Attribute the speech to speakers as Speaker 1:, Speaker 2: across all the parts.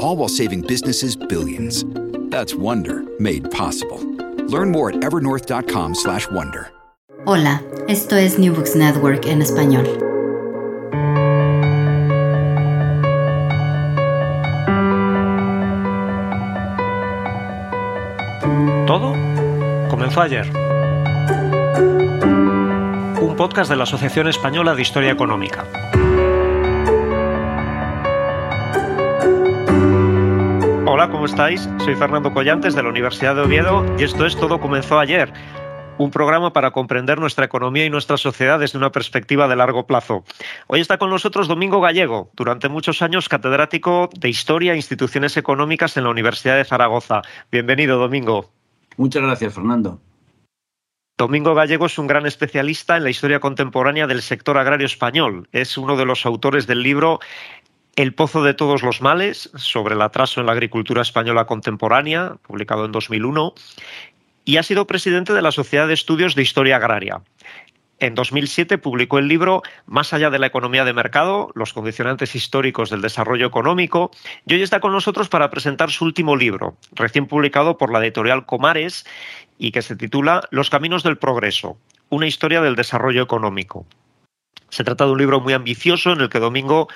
Speaker 1: All while saving businesses billions. That's Wonder made possible. Learn more at evernorth.com/wonder.
Speaker 2: Hola, esto es New Books Network en español.
Speaker 3: Todo comenzó ayer. Un podcast de la Asociación Española de Historia Económica. ¿Cómo estáis? Soy Fernando Collantes de la Universidad de Oviedo y esto es Todo comenzó ayer, un programa para comprender nuestra economía y nuestra sociedad desde una perspectiva de largo plazo. Hoy está con nosotros Domingo Gallego, durante muchos años catedrático de Historia e Instituciones Económicas en la Universidad de Zaragoza. Bienvenido, Domingo.
Speaker 4: Muchas gracias, Fernando.
Speaker 3: Domingo Gallego es un gran especialista en la historia contemporánea del sector agrario español. Es uno de los autores del libro El pozo de todos los males sobre el atraso en la agricultura española contemporánea, publicado en 2001, y ha sido presidente de la Sociedad de Estudios de Historia Agraria. En 2007 publicó el libro Más allá de la economía de mercado, los condicionantes históricos del desarrollo económico, y hoy está con nosotros para presentar su último libro, recién publicado por la editorial Comares y que se titula Los caminos del progreso, una historia del desarrollo económico. Se trata de un libro muy ambicioso en el que Domingo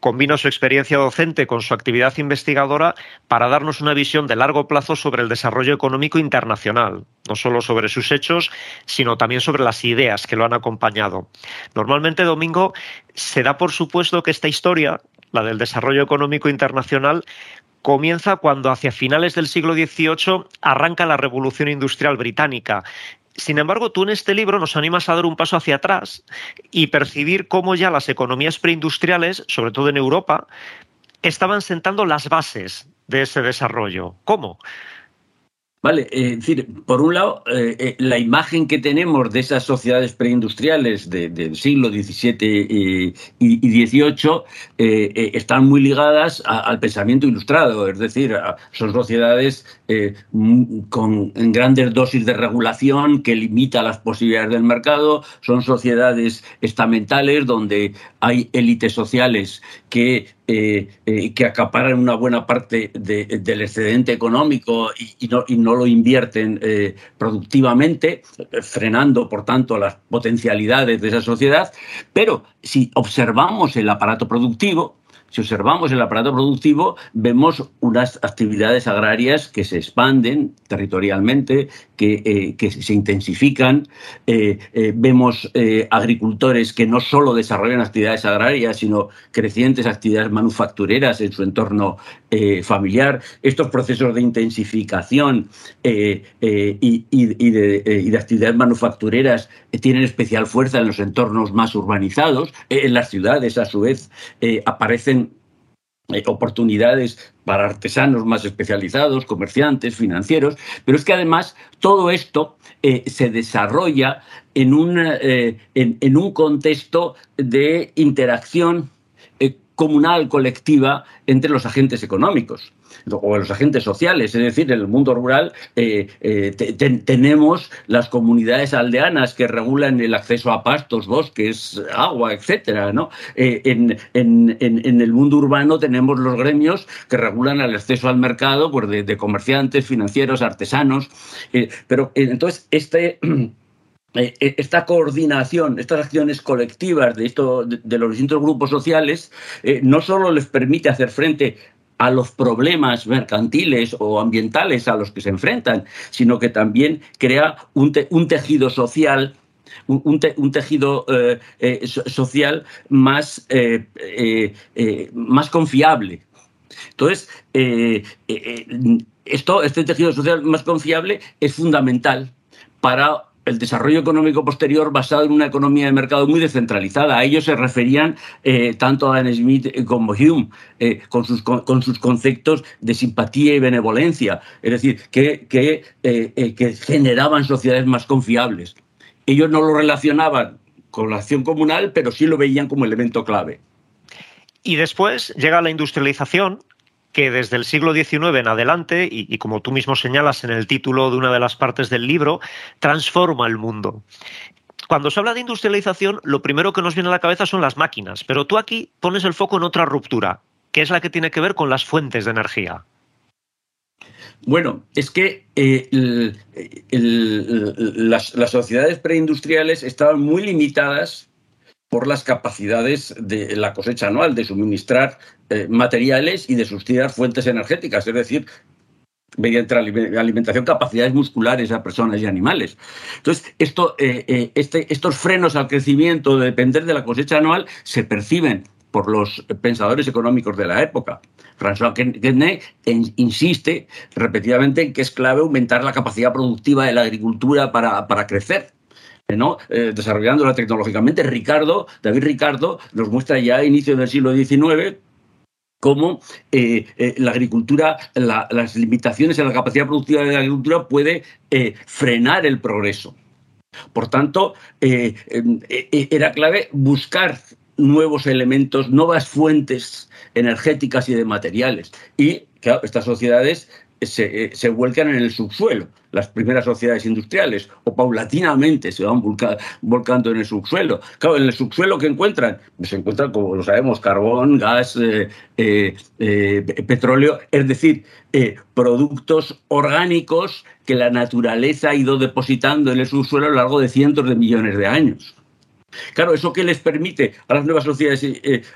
Speaker 3: combina su experiencia docente con su actividad investigadora para darnos una visión de largo plazo sobre el desarrollo económico internacional, no solo sobre sus hechos, sino también sobre las ideas que lo han acompañado. Normalmente, Domingo, se da por supuesto que esta historia, la del desarrollo económico internacional, comienza cuando hacia finales del siglo XVIII arranca la Revolución Industrial Británica sin embargo, tú en este libro nos animas a dar un paso hacia atrás y percibir cómo ya las economías preindustriales, sobre todo en Europa, estaban sentando las bases de ese desarrollo. ¿Cómo?
Speaker 4: Vale, eh, es decir, por un lado, eh, eh, la imagen que tenemos de esas sociedades preindustriales de, del siglo XVII y XVIII están muy ligadas al pensamiento ilustrado, es decir, son sociedades con grandes dosis de regulación que limita las posibilidades del mercado, son sociedades estamentales donde hay élites sociales que eh, eh, que acaparan una buena parte del excedente económico y, no, y, no, lo invierten eh, productivamente, frenando, por tanto, las potencialidades de esa sociedad. Pero si observamos el aparato productivo, si observamos el aparato productivo, vemos unas actividades agrarias que se expanden territorialmente, que, eh, se intensifican. Eh, eh, vemos agricultores que no solo desarrollan actividades agrarias, sino crecientes actividades manufactureras en su entorno familiar. Estos procesos de intensificación y, de, actividades manufactureras tienen especial fuerza en los entornos más urbanizados. en las ciudades, a su vez, aparecen eh, oportunidades para artesanos más especializados, comerciantes, financieros, pero es que además todo esto eh, se desarrolla en eh, en, un, contexto de interacción comunal, colectiva, entre los agentes económicos. O los agentes sociales. Es decir, en el mundo rural eh, eh, tenemos las comunidades aldeanas que regulan el acceso a pastos, bosques, agua, etcétera. ¿no? En, el mundo urbano tenemos los gremios que regulan el acceso al mercado pues, de, comerciantes, financieros, artesanos. pero entonces, este. Eh, eh, esta coordinación, estas acciones colectivas de, esto, de, los distintos grupos sociales, eh, no solo les permite hacer frente a los problemas mercantiles o ambientales a los que se enfrentan, sino que también crea un, tejido social un, tejido social más, más confiable. Entonces, esto, este tejido social más confiable es fundamental para el desarrollo económico posterior basado en una economía de mercado muy descentralizada. A ello se referían eh, tanto Adam Smith como Hume, eh, con, sus, con, sus, conceptos de simpatía y benevolencia, es decir, que, que, eh, que generaban sociedades más confiables. Ellos no lo relacionaban con la acción comunal, pero sí lo veían como elemento clave.
Speaker 3: Y después llega la industrialización que desde el siglo XIX en adelante, y, como tú mismo señalas en el título de una de las partes del libro, transforma el mundo. Cuando se habla de industrialización, lo primero que nos viene a la cabeza son las máquinas, pero tú aquí pones el foco en otra ruptura, que es la que tiene que ver con las fuentes de energía.
Speaker 4: Bueno, es que eh, las, las, sociedades preindustriales estaban muy limitadas por las capacidades de la cosecha anual, de suministrar eh, materiales y de sustituir fuentes energéticas, es decir, mediante la alimentación, capacidades musculares a personas y animales. Entonces, esto, eh, eh, este, estos frenos al crecimiento de depender de la cosecha anual se perciben por los pensadores económicos de la época. François Quesnay insiste repetidamente en que es clave aumentar la capacidad productiva de la agricultura para, para crecer. ¿No? desarrollándola tecnológicamente. Ricardo, David Ricardo, nos muestra ya a inicios del siglo XIX cómo eh, eh, la agricultura, las limitaciones en la capacidad productiva de la agricultura puede eh, frenar el progreso. Por tanto, era clave buscar nuevos elementos, nuevas fuentes energéticas y de materiales. Y claro, estas sociedades se, se, vuelcan en el subsuelo, las primeras sociedades industriales, o paulatinamente se van volcando en el subsuelo. Claro, en el subsuelo que encuentran, se encuentran, como lo sabemos, carbón, gas, eh, eh, eh, petróleo, es decir, productos orgánicos que la naturaleza ha ido depositando en el subsuelo a lo largo de cientos de millones de años. Claro, ¿eso qué les permite a las nuevas sociedades?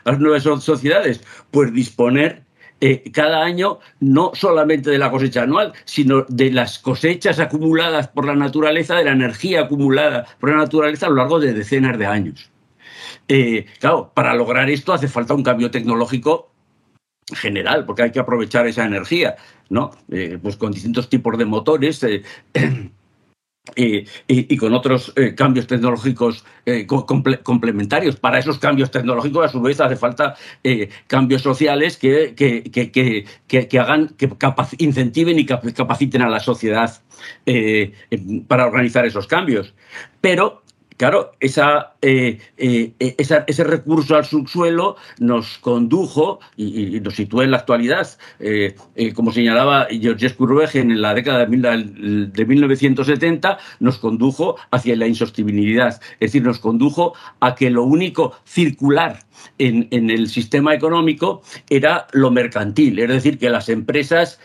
Speaker 4: a las nuevas sociedades? Pues disponer eh, cada año no solamente de la cosecha anual, sino de las cosechas acumuladas por la naturaleza, de la energía acumulada por la naturaleza a lo largo de decenas de años. Eh, claro, para lograr esto hace falta un cambio tecnológico general, porque hay que aprovechar esa energía, ¿no? Eh, pues con distintos tipos de motores. y, con otros eh, cambios tecnológicos eh, complementarios. Para esos cambios tecnológicos, a su vez, hace falta eh, cambios sociales que, que, hagan, que incentiven y capaciten a la sociedad para organizar esos cambios. Pero Claro, eh, eh, esa, ese recurso al subsuelo nos condujo y, nos sitúa en la actualidad, eh, como señalaba Georges Courbet en la década de, 1970, nos condujo hacia la insostenibilidad. Es decir, nos condujo a que lo único circular en, el sistema económico era lo mercantil, es decir, que las empresas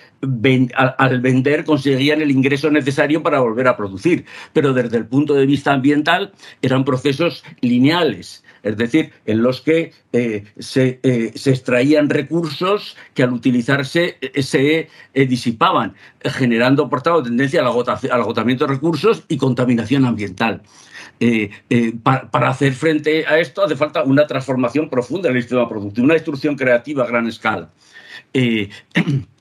Speaker 4: al, vender conseguían el ingreso necesario para volver a producir, pero desde el punto de vista ambiental eran procesos lineales, es decir, en los que eh, eh, se, extraían recursos que al utilizarse eh, se disipaban, generando, por tanto, tendencia al, al agotamiento de recursos y contaminación ambiental. Eh, eh, para, hacer frente a esto hace falta una transformación profunda del sistema productivo, una destrucción creativa a gran escala.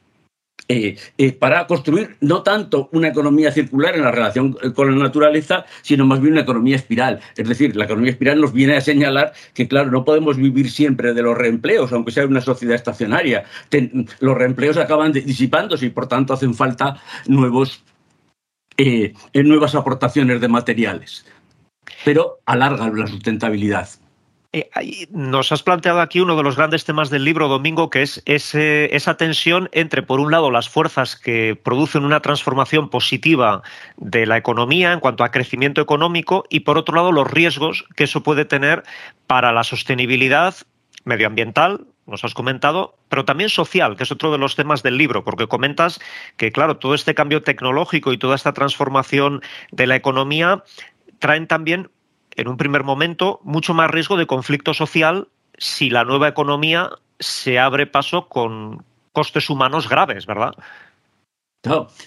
Speaker 4: Eh, para construir no tanto una economía circular en la relación con la naturaleza, sino más bien una economía espiral. Es decir, la economía espiral nos viene a señalar que, claro, no podemos vivir siempre de los reempleos, aunque sea una sociedad estacionaria. los reempleos acaban disipándose y, por tanto, hacen falta nuevos, nuevas aportaciones de materiales pero alargan la sustentabilidad.
Speaker 3: Eh, nos has planteado aquí uno de los grandes temas del libro, Domingo, que es esa tensión entre, por un lado, las fuerzas que producen una transformación positiva de la economía en cuanto a crecimiento económico y, por otro lado, los riesgos que eso puede tener para la sostenibilidad medioambiental, nos has comentado, pero también social, que es otro de los temas del libro, porque comentas que, claro, todo este cambio tecnológico y toda esta transformación de la economía traen también en un primer momento, mucho más riesgo de conflicto social si la nueva economía se abre paso con costes humanos graves, ¿verdad?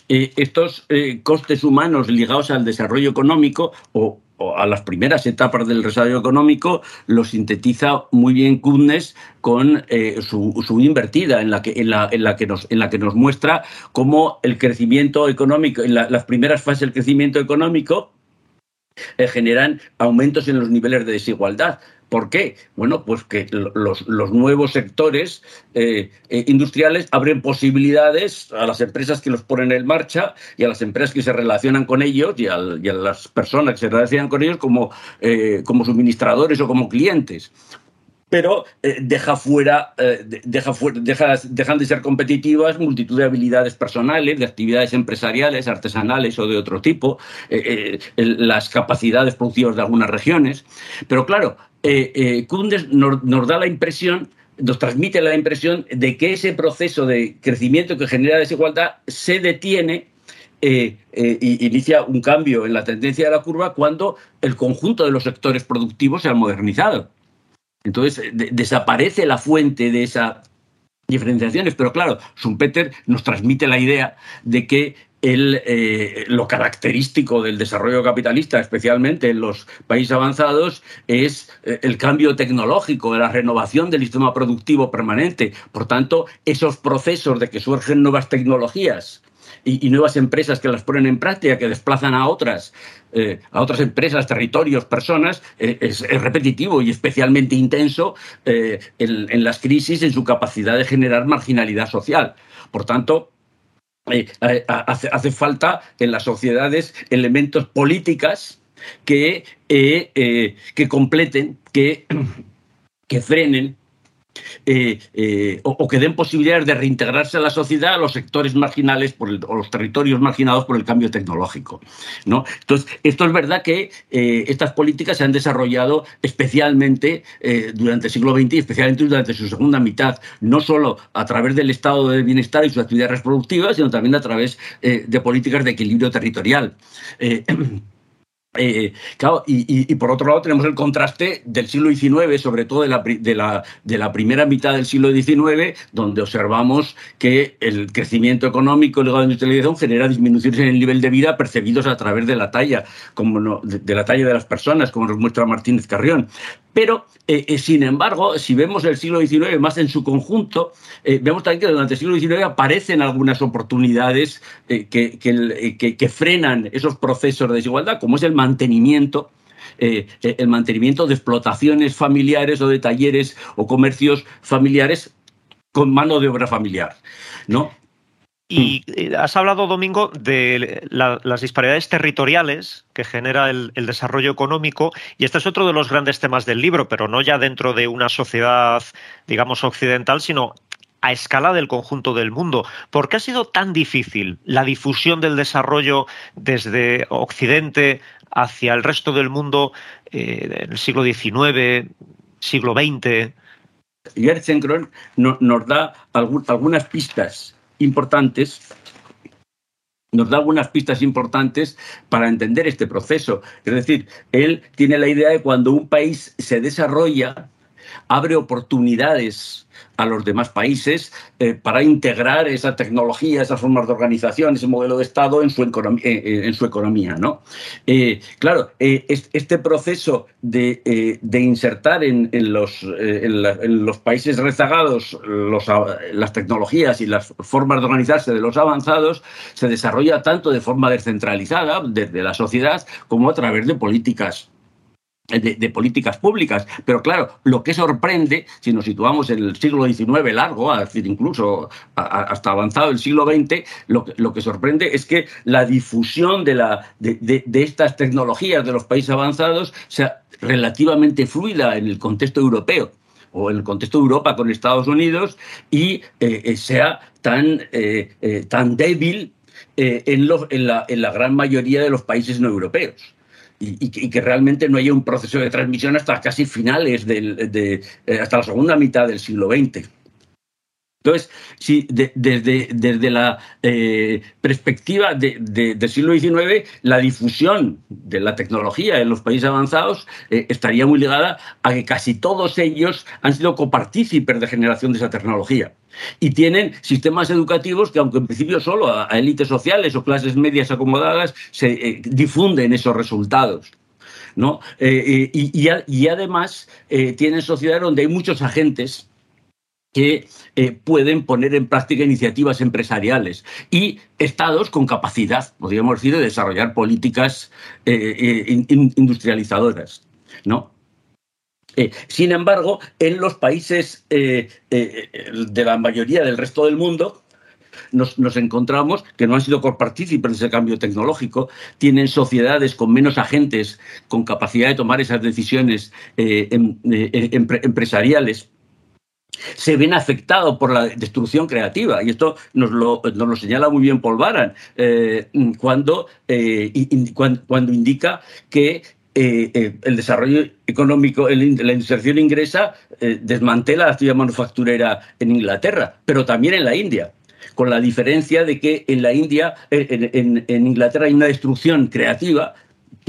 Speaker 4: Eh, estos eh, costes humanos ligados al desarrollo económico o, a las primeras etapas del desarrollo económico los sintetiza muy bien Kudnes con eh, su, invertida, en la, que, en, la, que nos, en la que nos muestra cómo el crecimiento económico, en las primeras fases del crecimiento económico, eh, generan aumentos en los niveles de desigualdad. ¿Por qué? Bueno, pues que los, nuevos sectores eh, eh, industriales abren posibilidades a las empresas que los ponen en marcha y a las empresas que se relacionan con ellos y, a las personas que se relacionan con ellos como, como suministradores o como clientes pero eh, deja fuera, eh, deja dejan de ser competitivas multitud de habilidades personales, de actividades empresariales, artesanales o de otro tipo, eh, las capacidades productivas de algunas regiones. Pero claro, Kundes nos, da la impresión nos transmite la impresión de que ese proceso de crecimiento que genera desigualdad se detiene e inicia un cambio en la tendencia de la curva cuando el conjunto de los sectores productivos se han modernizado. Entonces desaparece la fuente de esas diferenciaciones, pero claro, Schumpeter nos transmite la idea de que eh, lo característico del desarrollo capitalista, especialmente en los países avanzados, es eh, el cambio tecnológico, la renovación del sistema productivo permanente. Por tanto, esos procesos de que surgen nuevas tecnologías y, nuevas empresas que las ponen en práctica, que desplazan a otras, eh, a otras empresas, territorios, personas, eh, es, repetitivo y especialmente intenso eh, en, las crisis en su capacidad de generar marginalidad social. Por tanto, hace, falta en las sociedades elementos políticas que, que completen, que, que frenen eh, eh, o, que den posibilidades de reintegrarse a la sociedad a los sectores marginales o los territorios marginados por el cambio tecnológico. ¿no? Entonces, esto es verdad que eh, estas políticas se han desarrollado especialmente durante el siglo XX y especialmente durante su segunda mitad, no solo a través del estado de bienestar y sus actividades reproductivas, sino también a través de políticas de equilibrio territorial. Eh, claro, y, por otro lado tenemos el contraste del siglo XIX, sobre todo de la, de, la, de la, primera mitad del siglo XIX, donde observamos que el crecimiento económico legado de la industrialización genera disminuciones en el nivel de vida percibidos a través de la talla, como de, la talla de las personas, como nos muestra Martínez Carrión. Pero, eh, eh, sin embargo, si vemos el siglo XIX más en su conjunto, vemos también que durante el siglo XIX aparecen algunas oportunidades que, que, que frenan esos procesos de desigualdad, como es el mantenimiento eh, eh, el mantenimiento de explotaciones familiares o de talleres o comercios familiares con mano de obra familiar, ¿no?
Speaker 3: Y eh, has hablado, Domingo, de las disparidades territoriales que genera el, desarrollo económico, y este es otro de los grandes temas del libro, pero no ya dentro de una sociedad, digamos, occidental, sino a escala del conjunto del mundo. ¿Por qué ha sido tan difícil la difusión del desarrollo desde Occidente hacia el resto del mundo eh, en el siglo XIX, siglo XX.
Speaker 4: Gertzenkron nos da algunas pistas importantes nos da algunas pistas importantes para entender este proceso. Es decir, él tiene la idea de cuando un país se desarrolla, abre oportunidades a los demás países eh, para integrar esa tecnología, esas formas de organización, ese modelo de Estado en su, economía, eh, eh. ¿no? claro, este proceso de, insertar en, los, países rezagados las tecnologías y las formas de organizarse de los avanzados se desarrolla tanto de forma descentralizada desde la sociedad como a través de políticas de, políticas públicas. Pero claro, lo que sorprende, si nos situamos en el siglo XIX largo, es decir, incluso hasta avanzado el siglo XX, lo que, sorprende es que la difusión de, estas tecnologías de los países avanzados sea relativamente fluida en el contexto europeo o en el contexto de Europa con Estados Unidos y eh, eh, sea tan, eh, tan débil en, en, la, en la gran mayoría de los países no europeos y, que realmente no haya un proceso de transmisión hasta casi finales de, eh, hasta la segunda mitad del siglo XX. Entonces, si desde, desde la eh, perspectiva del siglo XIX, la difusión de la tecnología en los países avanzados eh, estaría muy ligada a que casi todos ellos han sido copartícipes de generación de esa tecnología. Y tienen sistemas educativos que, aunque en principio solo a, élites sociales o clases medias acomodadas, se eh, difunden esos resultados. ¿no? y, y, además tienen sociedades donde hay muchos agentes que eh, pueden poner en práctica iniciativas empresariales y estados con capacidad, podríamos decir, de desarrollar políticas eh, eh, industrializadoras. ¿no? sin embargo, en los países de la mayoría del resto del mundo, nos, encontramos que no han sido partícipes de ese cambio tecnológico, tienen sociedades con menos agentes, con capacidad de tomar esas decisiones em, empresariales se ven afectados por la destrucción creativa. Y esto nos lo, señala muy bien Paul eh, cuando, eh, cuando, indica que eh, el desarrollo económico, la inserción ingresa, desmantela la actividad manufacturera en Inglaterra, pero también en la India con la diferencia de que en la India, en, Inglaterra hay una destrucción creativa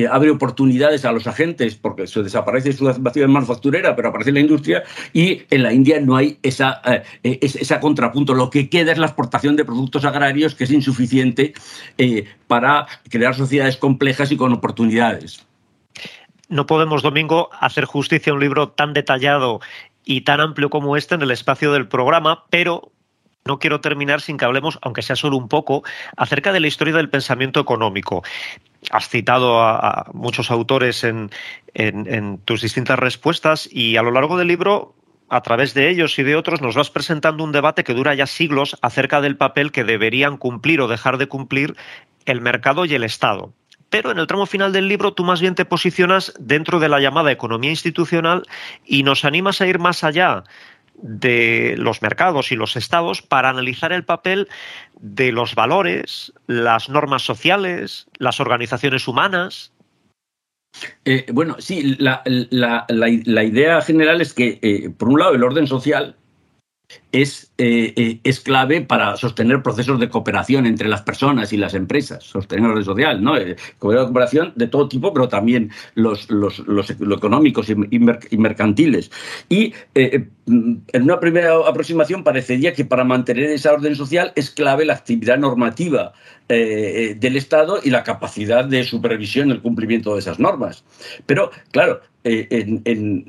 Speaker 4: abre oportunidades a los agentes porque se desaparece su actividad manufacturera, pero aparece la industria, y en la India no hay esa, eh, esa contrapunto. Lo que queda es la exportación de productos agrarios, que es insuficiente eh, para crear sociedades complejas y con oportunidades.
Speaker 3: No podemos, Domingo, hacer justicia a un libro tan detallado y tan amplio como este en el espacio del programa, pero no quiero terminar sin que hablemos, aunque sea solo un poco, acerca de la historia del pensamiento económico. Has citado a, muchos autores en, tus distintas respuestas y a lo largo del libro a través de ellos y de otros, nos vas presentando un debate que dura ya siglos acerca del papel que deberían cumplir o dejar de cumplir el mercado y el Estado. Pero en el tramo final del libro tú más bien te posicionas dentro de la llamada economía institucional y nos animas a ir más allá de los mercados y los estados para analizar el papel de los valores, las normas sociales, las organizaciones humanas.
Speaker 4: Eh, bueno, sí, la, idea general es que, eh, por un lado, el orden social es, eh, eh, es clave para sostener procesos de cooperación entre las personas y las empresas, sostener orden social, ¿no? Eh, cooperación de todo tipo, pero también los, los, los, económicos y, mercantiles. Y en una primera aproximación parecería que para mantener esa orden social es clave la actividad normativa del Estado y la capacidad de supervisión del cumplimiento de esas normas. Pero, claro, en,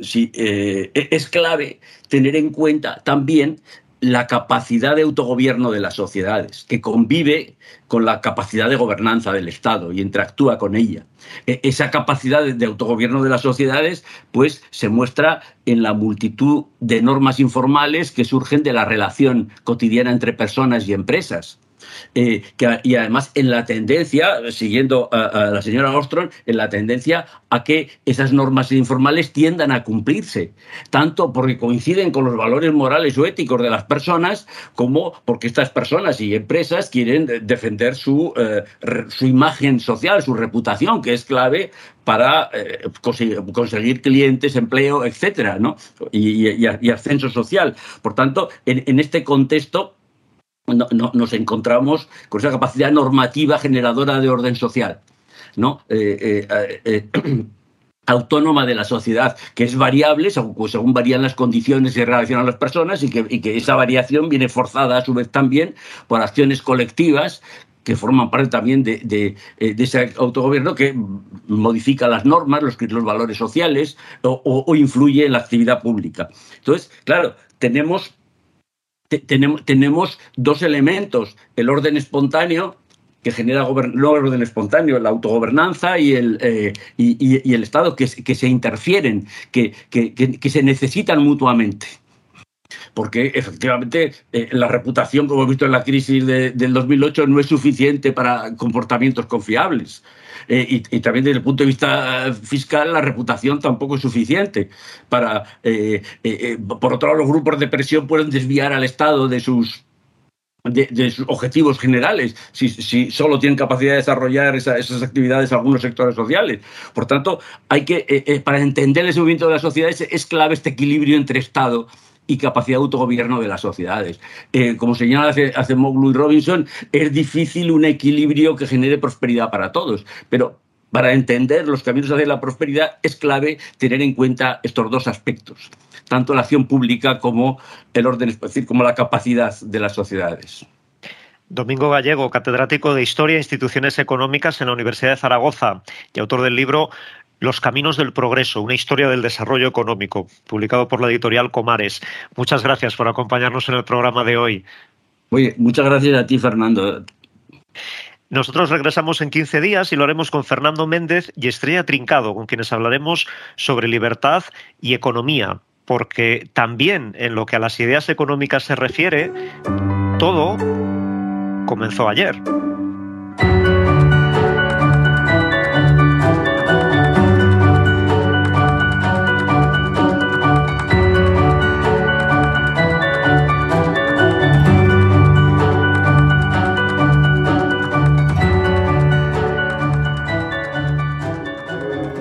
Speaker 4: es clave tener en cuenta también la capacidad de autogobierno de las sociedades, que convive con la capacidad de gobernanza del Estado y interactúa con ella. E, esa capacidad de autogobierno de las sociedades, pues, se muestra en la multitud de normas informales que surgen de la relación cotidiana entre personas y empresas. Eh, y además en la tendencia, siguiendo a, la señora Ostrom, en la tendencia a que esas normas informales tiendan a cumplirse, tanto porque coinciden con los valores morales o éticos de las personas, como porque estas personas y empresas quieren defender su, eh, su imagen social, su reputación, que es clave para eh, conseguir, clientes, empleo, etcétera, ¿no? y, ascenso social. Por tanto, en este contexto, nos encontramos con esa capacidad normativa generadora de orden social, ¿no? Eh, eh, eh, autónoma de la sociedad, que es variable según, varían las condiciones y relacionan las personas y que, esa variación viene forzada a su vez también por acciones colectivas que forman parte también de, ese autogobierno que modifica las normas, los, los valores sociales o, o influye en la actividad pública. Entonces, claro, tenemos tenemos, dos elementos, el orden espontáneo que genera no orden espontáneo, la autogobernanza y el, eh, y, el Estado que, que se interfieren, que, que, se necesitan mutuamente porque efectivamente eh, la reputación, como hemos visto en la crisis del 2008, no es suficiente para comportamientos confiables. Eh, y, también desde el punto de vista fiscal, la reputación tampoco es suficiente. Para, por otro lado, los grupos de presión pueden desviar al Estado de sus de, sus objetivos generales, si, solo tienen capacidad de desarrollar esas actividades algunos sectores sociales. Por tanto, hay que, eh, eh, para entender ese movimiento de las sociedades es clave este equilibrio entre Estado y capacidad de autogobierno de las sociedades. Eh, como señala hace, hace y Robinson, es difícil un equilibrio que genere prosperidad para todos, pero para entender los caminos hacia la prosperidad es clave tener en cuenta estos dos aspectos tanto la acción pública como el orden, es decir, como la capacidad de las sociedades.
Speaker 3: Domingo Gallego, catedrático de Historia e Instituciones Económicas en la Universidad de Zaragoza y autor del libro Los Caminos del Progreso, una historia del desarrollo económico, publicado por la editorial Comares. Muchas gracias por acompañarnos en el programa de hoy.
Speaker 4: Oye, muchas gracias a ti, Fernando.
Speaker 3: Nosotros regresamos en 15 días y lo haremos con Fernando Méndez y Estrella Trincado, con quienes hablaremos sobre libertad y economía porque también en lo que a las ideas económicas se refiere, todo comenzó ayer.